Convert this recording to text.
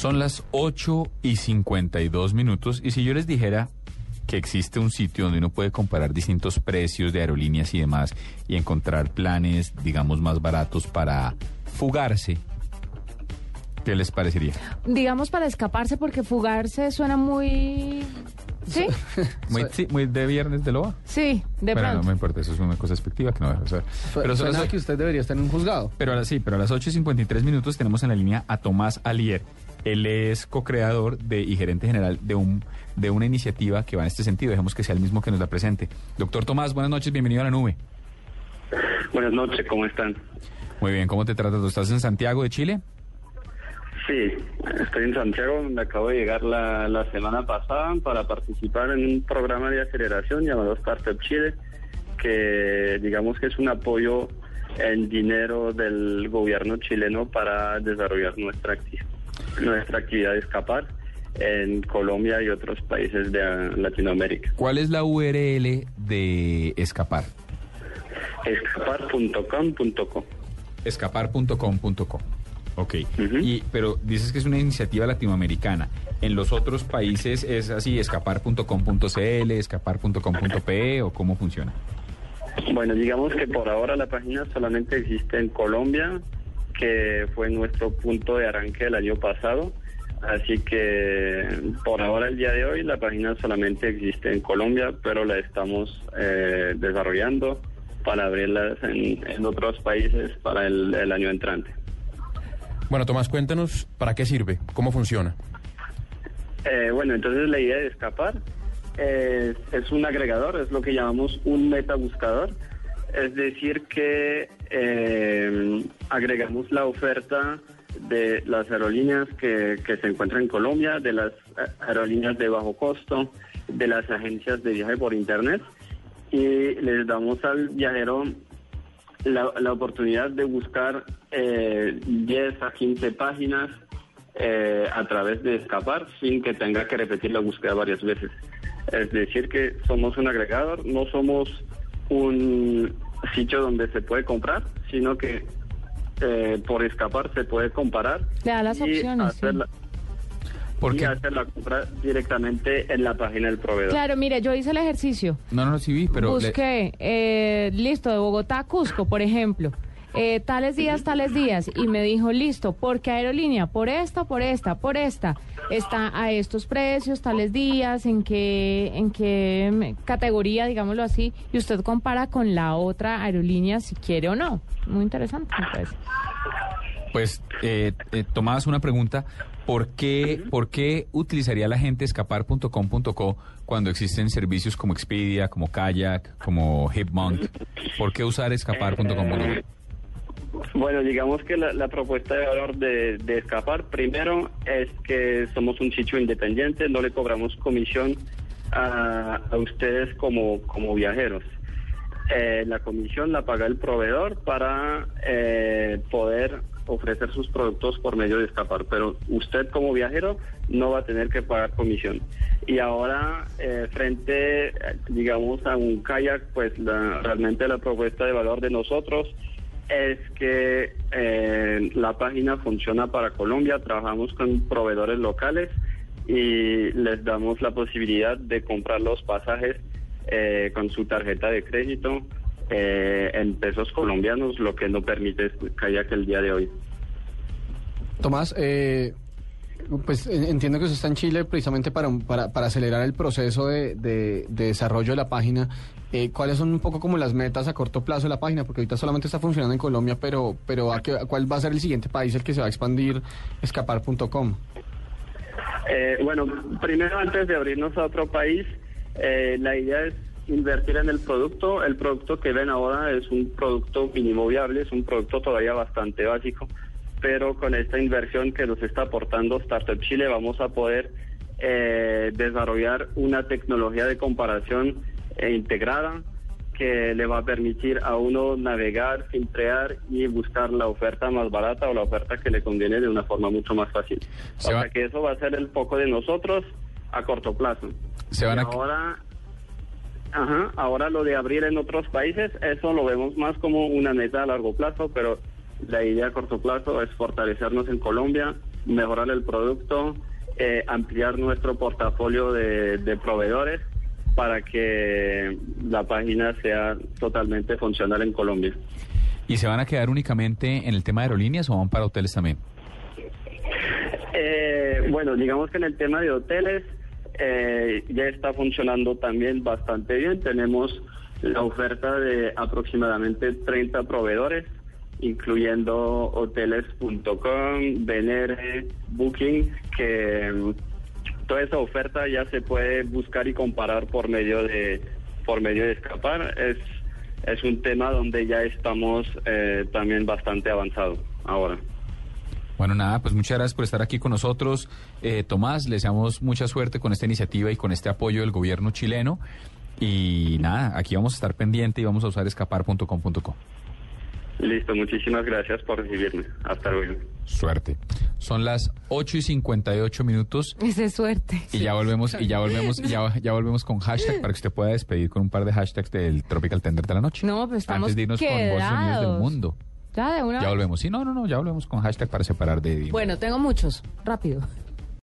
Son las 8 y 52 minutos y si yo les dijera que existe un sitio donde uno puede comparar distintos precios de aerolíneas y demás y encontrar planes, digamos, más baratos para fugarse, ¿qué les parecería? Digamos para escaparse porque fugarse suena muy... ¿Sí? Muy, sí, muy de viernes de loba. Sí, de Pero no me importa, eso es una cosa expectiva que no o sea, pero Suena las- que usted debería estar en un juzgado. Pero ahora sí, pero a las 8 y 53 minutos tenemos en la línea a Tomás Alier. Él es co-creador de, y gerente general de, un, de una iniciativa que va en este sentido. Dejemos que sea el mismo que nos la presente. Doctor Tomás, buenas noches, bienvenido a la nube. Buenas noches, ¿cómo están? Muy bien, ¿cómo te tratas? ¿Tú ¿Estás en Santiago de Chile? Sí, estoy en Santiago, me acabo de llegar la, la semana pasada para participar en un programa de aceleración llamado Startup Chile, que digamos que es un apoyo en dinero del gobierno chileno para desarrollar nuestra, acti- nuestra actividad de escapar en Colombia y otros países de Latinoamérica. ¿Cuál es la URL de Escapar? Escapar.com.co. Escapar.com.co. Ok. Y, pero dices que es una iniciativa latinoamericana. ¿En los otros países es así, escapar.com.cl, escapar.com.pe o cómo funciona? Bueno, digamos que por ahora la página solamente existe en Colombia, que fue nuestro punto de arranque el año pasado. Así que por ahora, el día de hoy, la página solamente existe en Colombia, pero la estamos eh, desarrollando para abrirla en, en otros países para el, el año entrante. Bueno, Tomás, cuéntanos para qué sirve, cómo funciona. Eh, bueno, entonces la idea de escapar es, es un agregador, es lo que llamamos un metabuscador. Es decir, que eh, agregamos la oferta de las aerolíneas que, se encuentran en Colombia, de las eh, aerolíneas de bajo costo, de las agencias de viaje por Internet y les damos al viajero la, la oportunidad de buscar eh, 10 a 15 páginas eh, a través de escapar sin que tenga que repetir la búsqueda varias veces. Es decir, que somos un agregador, no somos un sitio donde se puede comprar, sino que eh, por escapar se puede comparar Le da las y opciones, hacer sí. la, ¿Por y qué? hacer la compra directamente en la página del proveedor. Claro, mire, yo hice el ejercicio. No, no, sí vi, pero... le- Busqué, eh, listo, de Bogotá a Cusco, por ejemplo. Eh, tales días, tales días. Y me dijo, listo, ¿por qué aerolínea? Por esta, por esta, por esta. Está a estos precios, tales días, en qué, en qué mm, categoría, digámoslo así. Y usted compara con la otra aerolínea si quiere o no. Muy interesante, parece. Pues, eh, eh, Tomás, una pregunta. ¿Por qué, ¿Por qué utilizaría la gente escapar.com.co cuando existen servicios como Expedia, como Kayak, como Hipmonk? ¿Por qué usar escapar.com.co? Bueno, digamos que la, propuesta de valor de, Escapar, primero, es que somos un sitio independiente, no le cobramos comisión a, a ustedes como, como viajeros. Eh, la comisión la paga el proveedor para eh, poder ofrecer sus productos por medio de Escapar, pero usted como viajero no va a tener que pagar comisión. Y ahora, eh, frente, eh, digamos, a un kayak, pues la- realmente la propuesta de valor de nosotros es que eh, la página funciona para Colombia, trabajamos con proveedores locales y les damos la posibilidad de comprar los pasajes eh, con su tarjeta de crédito eh, en pesos colombianos, lo que no permite Kayak el día de hoy. Tomás, eh, pues en- entiendo que usted está en Chile precisamente para, para, para acelerar el proceso de, de- de desarrollo de la página. Eh, ¿Cuáles son un poco como las metas a corto plazo de la página? Porque ahorita solamente está funcionando en Colombia, pero, pero ¿a qué- ¿cuál va a ser el siguiente país el que se va a expandir escapar.com? Eh, bueno, primero antes de abrirnos a otro país, eh, la idea es invertir en el producto. El producto que ven ahora es un producto mínimo viable, es un producto todavía bastante básico, pero con esta inversión que nos está aportando Startup Chile vamos a poder eh, desarrollar una tecnología de comparación eh, integrada que le va a permitir a uno navegar, filtrar y buscar la oferta más barata o la oferta que le conviene de una forma mucho más fácil. Se o va- sea que eso va a ser el foco de nosotros a corto plazo. Se van a- ahora, ajá, ahora lo de abrir en otros países, eso lo vemos más como una meta a largo plazo, pero la idea a corto plazo es fortalecernos en Colombia mejorar el producto, eh, ampliar nuestro portafolio de, de proveedores para que la página sea totalmente funcional en Colombia. ¿Y se van a quedar únicamente en el tema de aerolíneas o van para hoteles también? Eh, bueno, digamos que en el tema de hoteles eh, ya está funcionando también bastante bien. Tenemos la oferta de aproximadamente 30 proveedores, incluyendo hoteles.com, BNR, Booking, que mm, toda esa oferta ya se puede buscar y comparar por medio de por medio de escapar. Es es un tema donde ya estamos eh, también bastante avanzados ahora. Bueno, nada, pues muchas gracias por estar aquí con nosotros. Eh, Tomás, le deseamos mucha suerte con esta iniciativa y con este apoyo del gobierno chileno. Y nada, aquí vamos a estar pendiente y vamos a usar escapar.com.co. Listo, muchísimas gracias por recibirme. Hasta luego. Suerte. Son las 8 y 58 minutos. Esa es suerte. Y ya volvemos, y ya volvemos, y ya, ya volvemos con hashtag para que usted pueda despedir con un par de hashtags del Tropical Tender de la noche. No, pues estamos Antes de irnos con Voz Unidos del Mundo. Ya, de una Ya volvemos. Sí, no, no, no, ya volvemos con hashtag para separar de... Bueno, tengo muchos. Rápido.